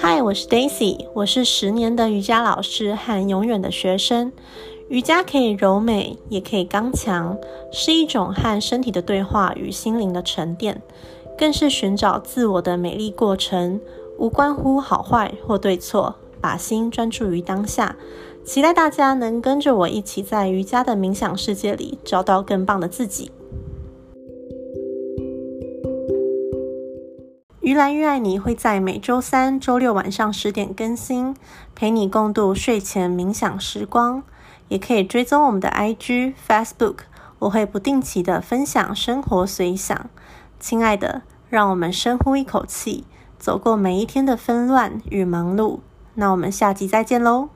嗨，我是 Daisy，我是十年的瑜伽老师和永远的学生。瑜伽可以柔美，也可以刚强，是一种和身体的对话与心灵的沉淀，更是寻找自我的美丽过程。无关乎好坏或对错，把心专注于当下。期待大家能跟着我一起在瑜伽的冥想世界里找到更棒的自己。愈来愈爱你会在每周三、周六晚上十点更新，陪你共度睡前冥想时光。也可以追踪我们的 IG、Facebook，我会不定期的分享生活随想。亲爱的，让我们深呼一口气，走过每一天的纷乱与忙碌。那我们下集再见喽！